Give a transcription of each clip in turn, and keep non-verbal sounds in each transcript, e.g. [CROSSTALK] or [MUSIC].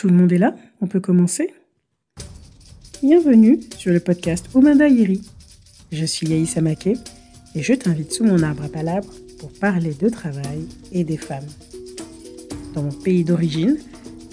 Tout le monde est là On peut commencer Bienvenue sur le podcast Omanda Iri. Je suis Yaïssa Maké et je t'invite sous mon arbre à palabres pour parler de travail et des femmes. Dans mon pays d'origine,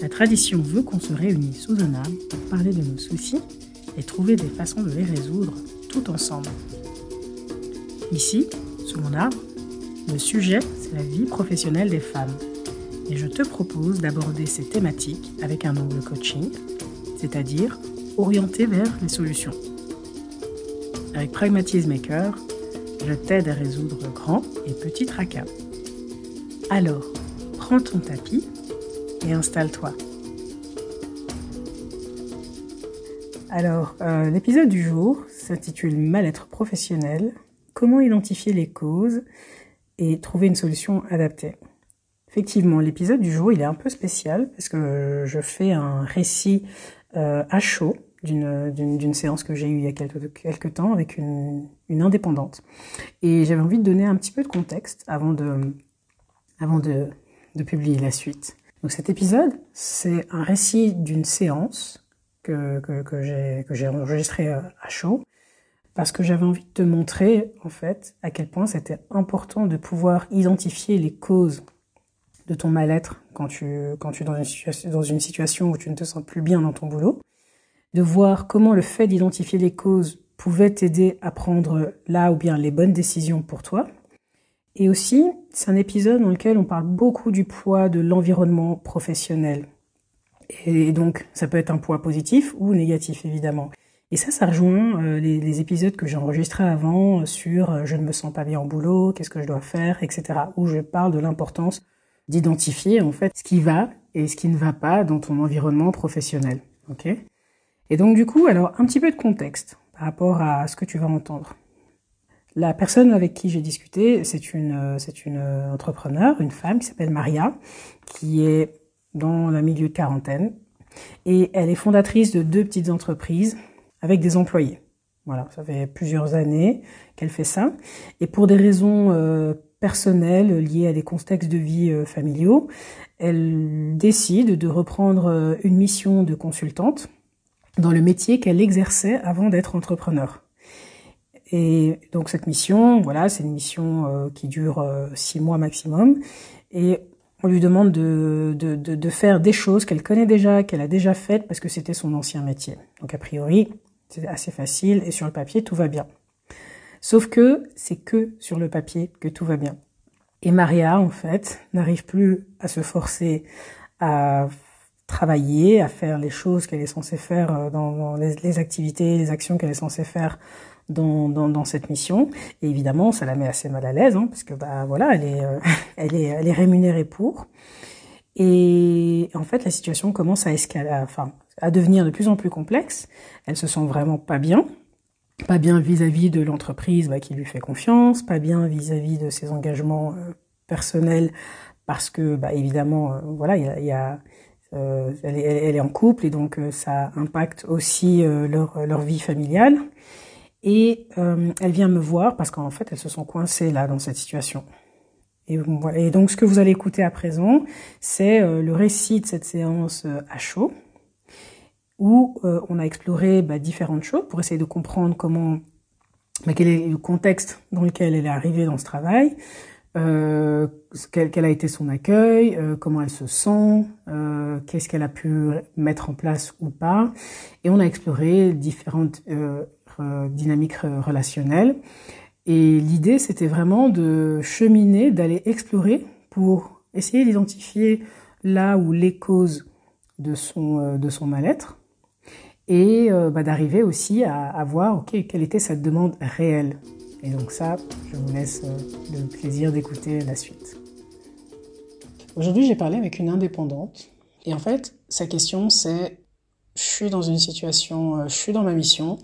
la tradition veut qu'on se réunisse sous un arbre pour parler de nos soucis et trouver des façons de les résoudre tout ensemble. Ici, sous mon arbre, le sujet, c'est la vie professionnelle des femmes. Et je te propose d'aborder ces thématiques avec un angle coaching, c'est-à-dire orienté vers les solutions. Avec pragmatisme et je t'aide à résoudre grands et petits tracas. Alors, prends ton tapis et installe-toi. Alors, euh, l'épisode du jour s'intitule Mal-être professionnel, comment identifier les causes et trouver une solution adaptée. Effectivement, l'épisode du jour, il est un peu spécial parce que je fais un récit euh, à chaud d'une séance que j'ai eue il y a quelques, temps avec une, une indépendante. Et j'avais envie de donner un petit peu de contexte avant de, avant de, de publier la suite. Donc cet épisode, c'est un récit d'une séance que, que, que j'ai enregistrée euh, à chaud parce que j'avais envie de te montrer en fait à quel point c'était important de pouvoir identifier les causes de ton mal-être quand tu quand tu es dans une situation où tu ne te sens plus bien dans ton boulot, de voir comment le fait d'identifier les causes pouvait t'aider à prendre là ou bien les bonnes décisions pour toi. Et aussi, c'est un épisode dans lequel on parle beaucoup du poids de l'environnement professionnel. Et donc, ça peut être un poids positif ou négatif, évidemment. Et ça, ça rejoint euh, les, les, épisodes que j'ai enregistrés avant sur euh, je ne me sens pas bien au boulot, qu'est-ce que je dois faire, etc. Où je parle de l'importance d'identifier en fait ce qui va et ce qui ne va pas dans ton environnement professionnel. Ok? Et donc du coup, alors un petit peu de contexte par rapport à ce que tu vas entendre. La personne avec qui j'ai discuté, c'est une euh, c'est une entrepreneur, une femme qui s'appelle Maria, qui est dans le milieu de quarantaine et elle est fondatrice de deux petites entreprises avec des employés. Voilà, ça fait plusieurs années qu'elle fait ça. Et pour des raisons euh, personnelles liées à des contextes de vie euh, familiaux, elle décide de reprendre euh, une mission de consultante dans le métier qu'elle exerçait avant d'être entrepreneur. Et donc cette mission, voilà, c'est une mission qui dure six mois maximum. Et on lui demande de, de, de, de faire des choses qu'elle connaît déjà, qu'elle a déjà faites parce que c'était son ancien métier. Donc a priori, c'est assez facile et sur le papier, tout va bien. Sauf que c'est que sur le papier que tout va bien. Et Maria, en fait, n'arrive plus à se forcer à travailler, à faire les choses qu'elle est censée faire euh, dans, les, activités, les actions qu'elle est censée faire dans, dans, cette mission. Et évidemment, ça la met assez mal à l'aise, hein, parce que bah voilà, elle est, euh, [LAUGHS] elle est, elle est rémunérée pour. Et en fait, la situation commence à escalader, enfin, à devenir de plus en plus complexe. Elle se sent vraiment pas bien, pas bien vis-à-vis de l'entreprise bah, qui lui fait confiance, pas bien vis-à-vis de ses engagements euh, personnels parce que bah, évidemment, euh, voilà, il y a, y a euh, elle, est, en couple et donc ça impacte aussi leur, leur vie familiale. Et elle vient me voir parce qu'en fait, elle se sent coincée là dans cette situation. Et donc, ce que vous allez écouter à présent, c'est le récit de cette séance à chaud, où euh, on a exploré bah, différentes choses pour essayer de comprendre comment, bah, quel est le contexte dans lequel elle est arrivée dans ce travail, euh, quel, quel, a été son accueil, euh, comment elle se sent, euh, qu'est-ce qu'elle a pu mettre en place ou pas, et on a exploré différentes euh, dynamiques relationnelles. Et l'idée, c'était vraiment de cheminer, d'aller explorer pour essayer d'identifier là où les causes de son, de son mal-être, et euh, bah, d'arriver aussi à, voir ok quelle était cette demande réelle. Et donc ça, je vous laisse euh, le plaisir d'écouter la suite. Aujourd'hui, j'ai parlé avec une indépendante et en fait, sa question c'est je suis dans une situation, euh, je suis dans ma mission,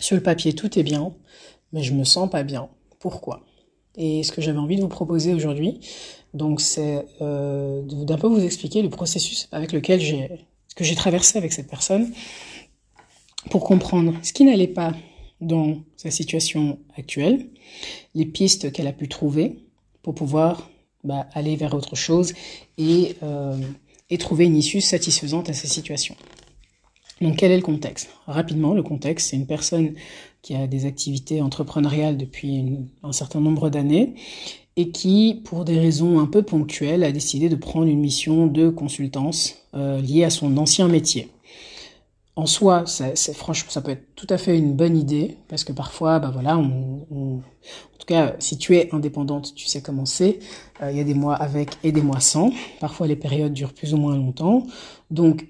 sur le papier tout est bien, mais je me sens pas bien. Pourquoi? Et ce que j'avais envie de vous proposer aujourd'hui, donc c'est d'un peu vous expliquer le processus avec lequel j'ai que j'ai traversé avec cette personne pour comprendre ce qui n'allait pas dans sa situation actuelle, les pistes qu'elle a pu trouver pour pouvoir bah, aller vers autre chose euh, et trouver une issue satisfaisante à sa situation. Donc quel est le contexte? Rapidement, le contexte, c'est une personne qui a des activités entrepreneuriales depuis un certain nombre d'années et qui, pour des raisons un peu ponctuelles, a décidé de prendre une mission de consultance euh, liée à son ancien métier. En soi, c'est franchement, ça peut être tout à fait une bonne idée parce que parfois, bah voilà, on, en tout cas, si tu es indépendante, tu sais comment c'est. Euh, il y a des mois avec et des mois sans. Parfois, les périodes durent plus ou moins longtemps. Donc,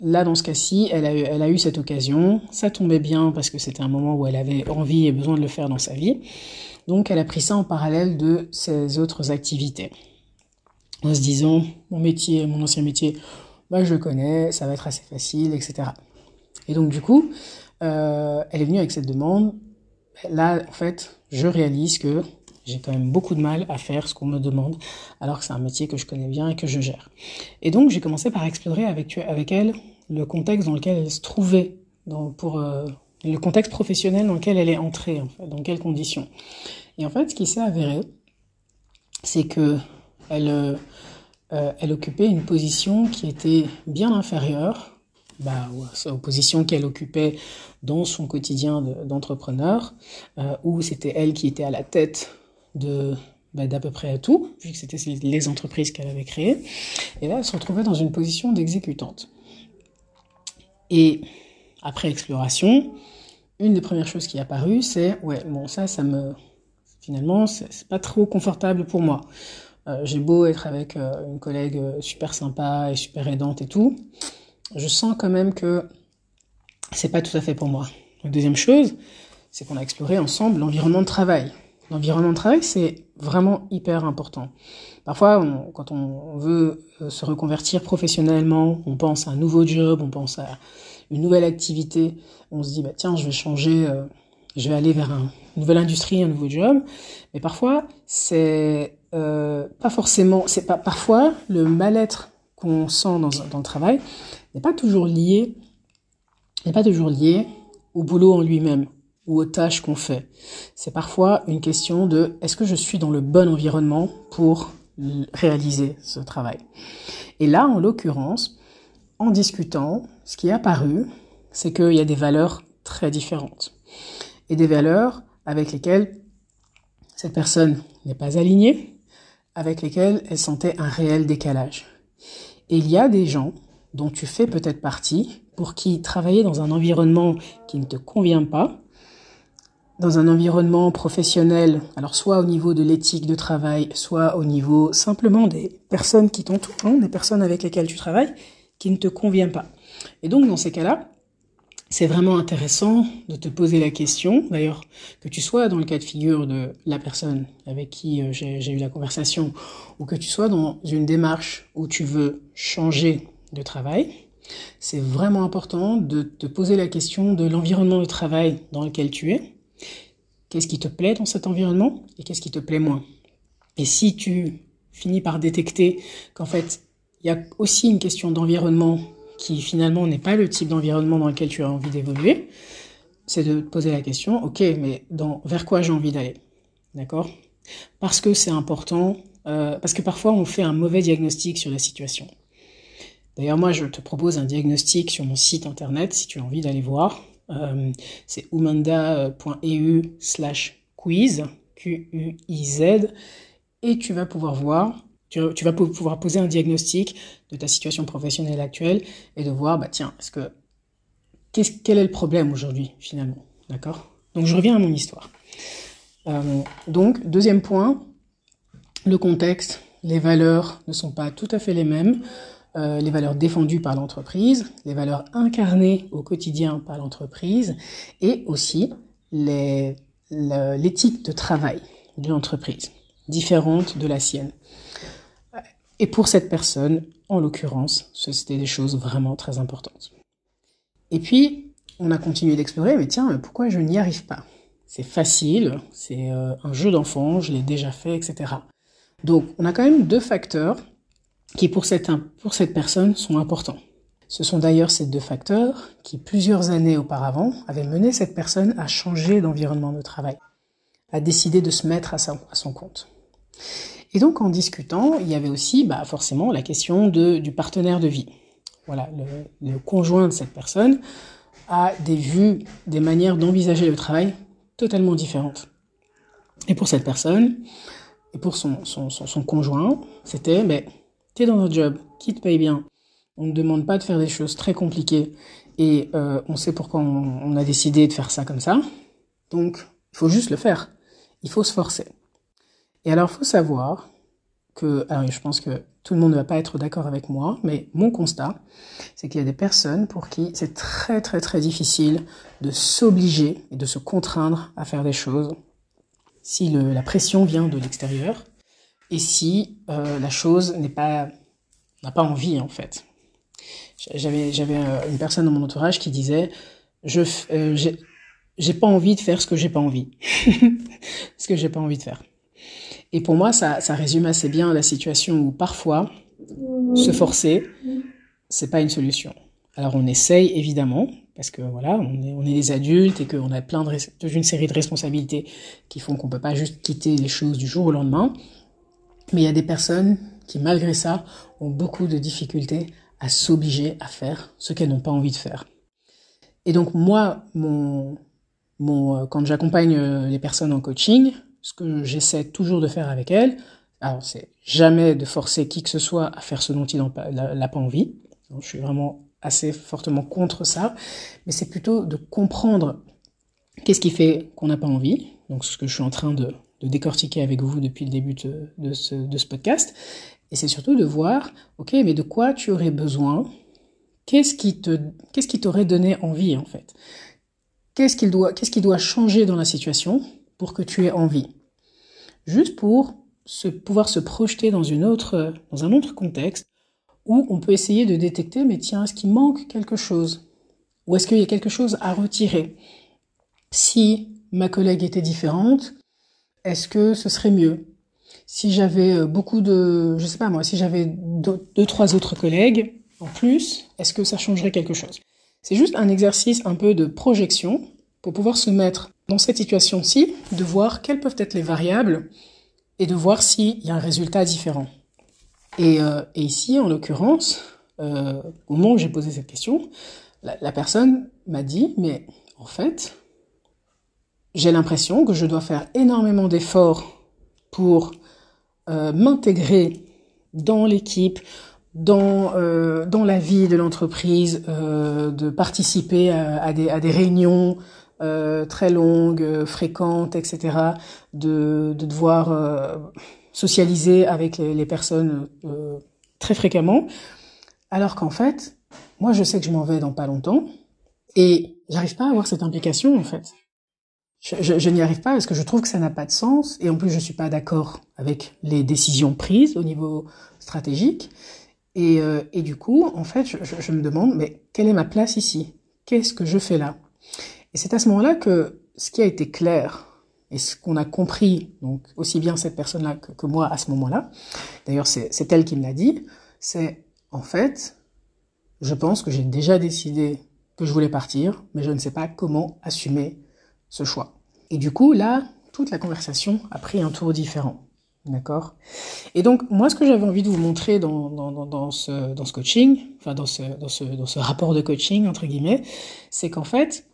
Là, dans ce cas-ci, elle a, elle a eu cette occasion. Ça tombait bien parce que c'était un moment où elle avait envie et besoin de le faire dans sa vie. Donc, elle a pris ça en parallèle de ses autres activités. En se disant, mon métier, mon ancien métier, bah, je le connais, ça va être assez facile, etc. Et donc, du coup, euh, elle est venue avec cette demande. Là, en fait, je réalise que j'ai quand même beaucoup de mal à faire ce qu'on me demande, alors que c'est un métier que je connais bien et que je gère. Et donc j'ai commencé par explorer avec, elle le contexte dans lequel elle se trouvait, pour euh, le contexte professionnel dans lequel elle est entrée, dans quelles conditions. Et en fait, ce qui s'est avéré, c'est que elle, euh, euh, occupait une position qui était bien inférieure bah, aux positions qu'elle occupait dans son quotidien d'entrepreneur, où c'était elle qui était à la tête de bah, d'à peu près à tout, vu que c'était les entreprises qu'elle avait créées. Et là, elle se retrouvait dans une position d'exécutante. Et après exploration, une des premières choses qui est apparue, c'est ouais, bon, ça, ça me. Finalement, c'est pas trop confortable pour moi. Euh, j'ai beau être avec euh, une collègue super sympa et super aidante et tout, je sens quand même que c'est pas tout à fait pour moi. La deuxième chose, c'est qu'on a exploré ensemble l'environnement de travail. L'environnement de travail, c'est vraiment hyper important. Parfois, quand on veut euh, se reconvertir professionnellement, on pense à un nouveau job, on pense à une nouvelle activité, on se dit, bah, tiens, je vais changer, euh, je vais aller vers une nouvelle industrie, un nouveau job. Mais parfois, c'est euh, pas forcément, c'est pas, parfois, le mal-être qu'on sent dans, dans le travail n'est pas toujours lié, n'est pas toujours lié au boulot en lui-même ou aux tâches qu'on fait. C'est parfois une question de est-ce que je suis dans le bon environnement pour réaliser ce travail? Et là, en l'occurrence, en discutant, ce qui est apparu, c'est qu'il y a des valeurs très différentes. Et des valeurs avec lesquelles cette personne n'est pas alignée, avec lesquelles elle sentait un réel décalage. Et il y a des gens dont tu fais peut-être partie, pour qui travailler dans un environnement qui ne te convient pas, dans un environnement professionnel, alors soit au niveau de l'éthique de travail, soit au niveau simplement des personnes qui t'entourent, hein, des personnes avec lesquelles tu travailles, qui ne te convient pas. Et donc dans ces cas-là, c'est vraiment intéressant de te poser la question, d'ailleurs, que tu sois dans le cas de figure de la personne avec qui euh, j'ai eu la conversation, ou que tu sois dans une démarche où tu veux changer de travail, c'est vraiment important de te poser la question de l'environnement de travail dans lequel tu es, Qu'est-ce qui te plaît dans cet environnement et qu'est-ce qui te plaît moins? Et si tu finis par détecter qu'en fait, il y a aussi une question d'environnement qui finalement n'est pas le type d'environnement dans lequel tu as envie d'évoluer, c'est de te poser la question, ok, mais dans, vers quoi j'ai envie d'aller? D'accord? Parce que c'est important, euh, parce que parfois on fait un mauvais diagnostic sur la situation. D'ailleurs, moi, je te propose un diagnostic sur mon site internet si tu as envie d'aller voir. Euh, c'est umanda.eu slash quiz, Q-U-I-Z, et tu vas pouvoir voir, tu, vas pouvoir poser un diagnostic de ta situation professionnelle actuelle et de voir, bah tiens, est-ce que, quel est le problème aujourd'hui finalement, d'accord? Donc je reviens à mon histoire. Euh, donc deuxième point, le contexte, les valeurs ne sont pas tout à fait les mêmes. Euh, les valeurs défendues par l'entreprise, les valeurs incarnées au quotidien par l'entreprise et aussi l'éthique de travail de l'entreprise, différente de la sienne. Et pour cette personne, en l'occurrence, c'était des choses vraiment très importantes. Et puis, on a continué d'explorer, mais tiens, pourquoi je n'y arrive pas? C'est facile, c'est euh, un jeu d'enfant, je l'ai déjà fait, etc. Donc, on a quand même deux facteurs qui pour cette, personne sont importants. Ce sont d'ailleurs ces deux facteurs qui, plusieurs années auparavant, avaient mené cette personne à changer d'environnement de travail, à décider de se mettre à son compte. Et donc en discutant, il y avait aussi bah, forcément la question de, du partenaire de vie. Voilà, le, le conjoint de cette personne a des vues, des manières d'envisager le travail totalement différentes. Et pour cette personne, et pour son, son, son, son conjoint, c'était, mais t'es dans notre job, qui te paye bien, on ne demande pas de faire des choses très compliquées, et euh, on sait pourquoi on, on a décidé de faire ça comme ça, donc il faut juste le faire, il faut se forcer. Et alors, faut savoir que, alors je pense que tout le monde ne va pas être d'accord avec moi, mais mon constat, c'est qu'il y a des personnes pour qui c'est très très très difficile de s'obliger et de se contraindre à faire des choses si le, la pression vient de l'extérieur et si euh, la chose n'est pas n'a pas envie en fait. J'avais j'avais euh, une personne dans mon entourage qui disait je euh, j'ai pas envie de faire ce que j'ai pas envie, [LAUGHS] ce que j'ai pas envie de faire. Et pour moi, ça, ça résume assez bien la situation où parfois, se forcer, c'est pas une solution. Alors on essaye évidemment, parce que voilà, on est, on est des adultes et qu'on a plein de série de responsabilités qui font qu'on peut pas juste quitter les choses du jour au lendemain. Mais il y a des personnes qui, malgré ça, ont beaucoup de difficultés à s'obliger à faire ce qu'elles n'ont pas envie de faire. Et donc moi, mon, mon, quand j'accompagne euh, les personnes en coaching, ce que j'essaie toujours de faire avec elle, alors c'est jamais de forcer qui que ce soit à faire ce dont il n'a pas envie. Je suis vraiment assez fortement contre ça, mais c'est plutôt de comprendre qu'est-ce qui fait qu'on n'a pas envie. Donc ce que je suis en train de, décortiquer avec vous depuis le début de, de, ce, de ce podcast. Et c'est surtout de voir, ok, mais de quoi tu aurais besoin? Qu'est-ce qui te, qu'est-ce qui t'aurait donné envie en fait? Qu'est-ce qu'il doit, qu'est-ce qui doit changer dans la situation? Pour que tu aies envie. Juste pour se, pouvoir se projeter dans, une autre, dans un autre contexte où on peut essayer de détecter, mais tiens, est-ce qu'il manque quelque chose? Ou est-ce qu'il y a quelque chose à retirer? Si ma collègue était différente, est-ce que ce serait mieux? Si j'avais euh, beaucoup de, je sais pas moi, si j'avais deux, deux, trois autres collègues en plus, est-ce que ça changerait quelque chose? C'est juste un exercice un peu de projection pour pouvoir se mettre dans cette situation-ci, de voir quelles peuvent être les variables et de voir s'il y a un résultat différent. Et, euh, ici, en l'occurrence, euh, au moment où j'ai posé cette question, la, personne m'a dit, mais en fait, j'ai l'impression que je dois faire énormément d'efforts pour euh, m'intégrer dans l'équipe, dans, dans la vie de l'entreprise, de participer à des réunions, euh, très longues, euh, fréquentes, etc., de, de devoir euh, socialiser avec les, personnes euh, très fréquemment, alors qu'en fait, moi je sais que je m'en vais dans pas longtemps, et j'arrive pas à avoir cette implication en fait. Je, n'y arrive pas parce que je trouve que ça n'a pas de sens, et en plus je suis pas d'accord avec les décisions prises au niveau stratégique, et, et du coup, en fait, je, je me demande, mais quelle est ma place ici? Qu'est-ce que je fais là? Et c'est à ce moment-là que ce qui a été clair et ce qu'on a compris, donc aussi bien cette personne-là que, moi à ce moment-là, d'ailleurs c'est elle qui me l'a dit, c'est en fait, je pense que j'ai déjà décidé que je voulais partir, mais je ne sais pas comment assumer ce choix. Et du coup, là, toute la conversation a pris un tour différent. D'accord? Et donc, moi, ce que j'avais envie de vous montrer dans, dans, dans, ce, dans ce coaching, enfin dans ce, dans, ce, dans ce rapport de coaching, entre guillemets, c'est qu'en fait,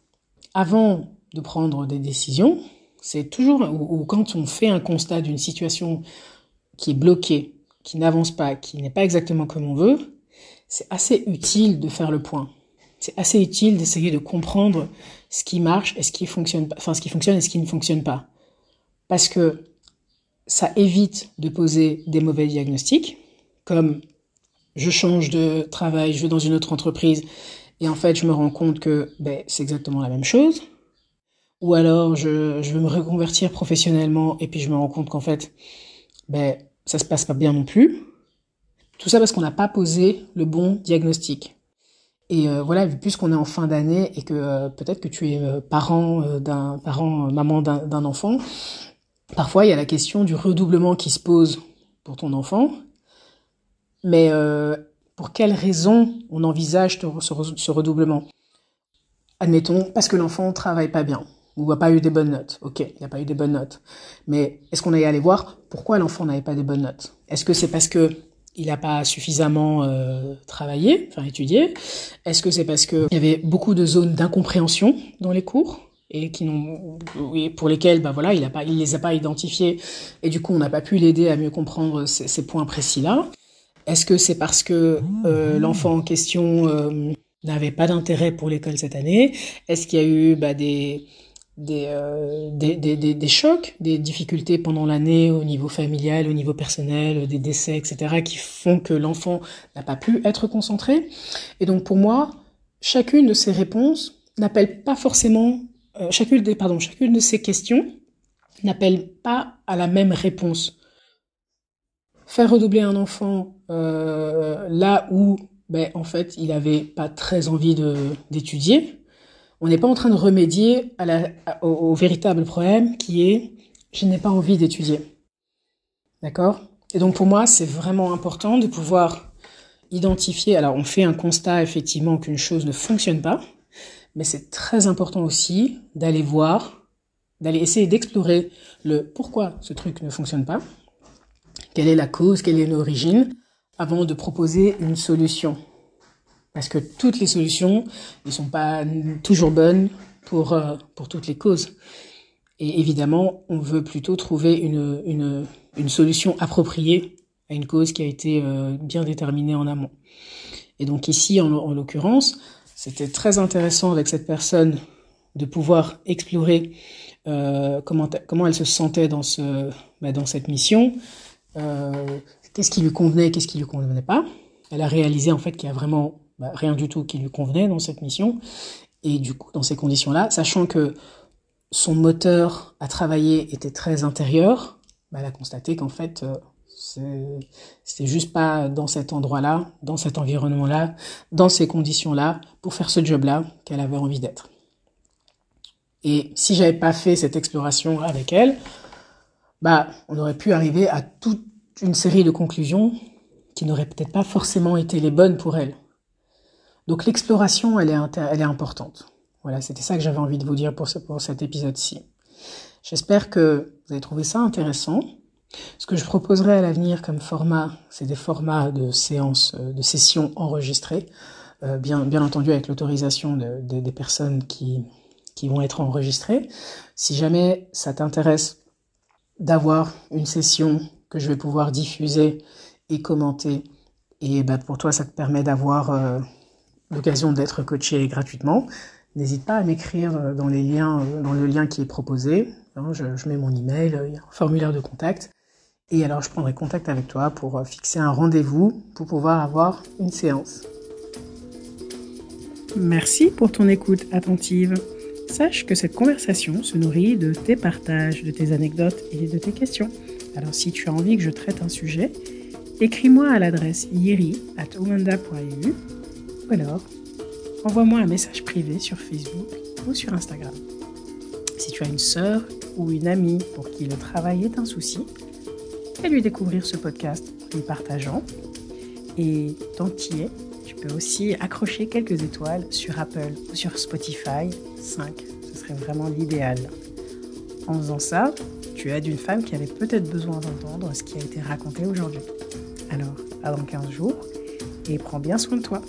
avant de prendre des décisions, c'est toujours, ou, quand on fait un constat d'une situation qui est bloquée, qui n'avance pas, qui n'est pas exactement comme on veut, c'est assez utile de faire le point. C'est assez utile d'essayer de comprendre ce qui marche et ce qui fonctionne enfin ce qui fonctionne et ce qui ne fonctionne pas. Parce que ça évite de poser des mauvais diagnostics, comme je change de travail, je vais dans une autre entreprise et en fait, je me rends compte que ben, c'est exactement la même chose. Ou alors, je, veux me reconvertir professionnellement et puis je me rends compte qu'en fait, ben, ça se passe pas bien non plus. Tout ça parce qu'on n'a pas posé le bon diagnostic. Et euh, voilà, puisqu'on est en fin d'année et que euh, peut-être que tu es euh, parent euh, d'un parent, maman d'un enfant, parfois il y a la question du redoublement qui se pose pour ton enfant. Mais pour quelles raisons on envisage ce redoublement? Admettons, parce que l'enfant travaille pas bien. ou n'a pas eu des bonnes notes. Ok, il n'a pas eu des bonnes notes. Mais est-ce qu'on est allé voir pourquoi l'enfant n'avait pas des bonnes notes? Est-ce que c'est parce que il n'a pas suffisamment euh, travaillé, enfin étudié? Est-ce que c'est parce qu'il y avait beaucoup de zones d'incompréhension dans les cours et qui n'ont, pour lesquelles, bah voilà, il il les a pas identifiés et du coup on n'a pas pu l'aider à mieux comprendre ces, ces points précis-là? Est-ce que c'est parce que euh, l'enfant en question euh, n'avait pas d'intérêt pour l'école cette année? Est-ce qu'il y a eu bah, des des, euh, des, des, des, chocs, des difficultés pendant l'année au niveau familial, au niveau personnel, des décès, etc., qui font que l'enfant n'a pas pu être concentré? Et donc pour moi, chacune de ces réponses n'appelle pas forcément, euh, chacune, des, pardon, chacune de ces questions n'appelle pas à la même réponse. Faire redoubler un enfant euh, là où, ben, en fait, il avait pas très envie d'étudier, on n'est pas en train de remédier au, véritable problème qui est je n'ai pas envie d'étudier. D'accord? Et donc pour moi, c'est vraiment important de pouvoir identifier. Alors on fait un constat effectivement qu'une chose ne fonctionne pas, mais c'est très important aussi d'aller voir, d'aller essayer d'explorer le pourquoi ce truc ne fonctionne pas, quelle est la cause, quelle est l'origine, avant de proposer une solution? Parce que toutes les solutions ne sont pas toujours bonnes pour, euh, toutes les causes. Et évidemment, on veut plutôt trouver une, solution appropriée à une cause qui a été euh, bien déterminée en amont. Et donc ici, en, en l'occurrence, c'était très intéressant avec cette personne de pouvoir explorer euh, comment, elle se sentait dans, bah, dans cette mission, euh, qu'est-ce qui lui convenait, qu'est-ce qui lui convenait pas? Elle a réalisé en fait qu'il y a vraiment bah, rien du tout qui lui convenait dans cette mission. Et du coup, dans ces conditions-là, sachant que son moteur à travailler était très intérieur, bah, elle a constaté qu'en fait, euh, c'était juste pas dans cet endroit-là, dans cet environnement-là, dans ces conditions-là, pour faire ce job-là qu'elle avait envie d'être. Et si j'avais pas fait cette exploration avec elle, bah, on aurait pu arriver à toute une série de conclusions qui n'auraient peut-être pas forcément été les bonnes pour elle. Donc l'exploration, elle est, importante. Voilà, c'était ça que j'avais envie de vous dire pour, ce, pour cet épisode-ci. J'espère que vous avez trouvé ça intéressant. Ce que je proposerai à l'avenir comme format, c'est des formats de séances, de sessions enregistrées, euh, bien, entendu avec l'autorisation de, des personnes qui vont être enregistrées. Si jamais ça t'intéresse d'avoir une session que je vais pouvoir diffuser et commenter, et ben pour toi ça te permet d'avoir euh, l'occasion d'être coaché gratuitement, n'hésite pas à m'écrire euh, dans les liens, euh, dans le lien qui est proposé. Hein, je, mets mon email, il y a un formulaire de contact. Et alors je prendrai contact avec toi pour fixer un rendez-vous pour pouvoir avoir une séance. Merci pour ton écoute attentive. Sache que cette conversation se nourrit de tes partages, de tes anecdotes et de tes questions. Alors si tu as envie que je traite un sujet, écris-moi à l'adresse yeri at ou alors envoie-moi un message privé sur Facebook ou sur Instagram. Si tu as une sœur ou une amie pour qui le travail est un souci, fais-lui découvrir ce podcast en lui partageant. Et tant que tu es, tu aussi accrocher quelques étoiles sur Apple ou sur Spotify. 5, ce serait vraiment l'idéal. En faisant ça, tu aides une femme qui avait peut-être besoin d'entendre ce qui a été raconté aujourd'hui. Alors, à dans 15 jours et prends bien soin de toi.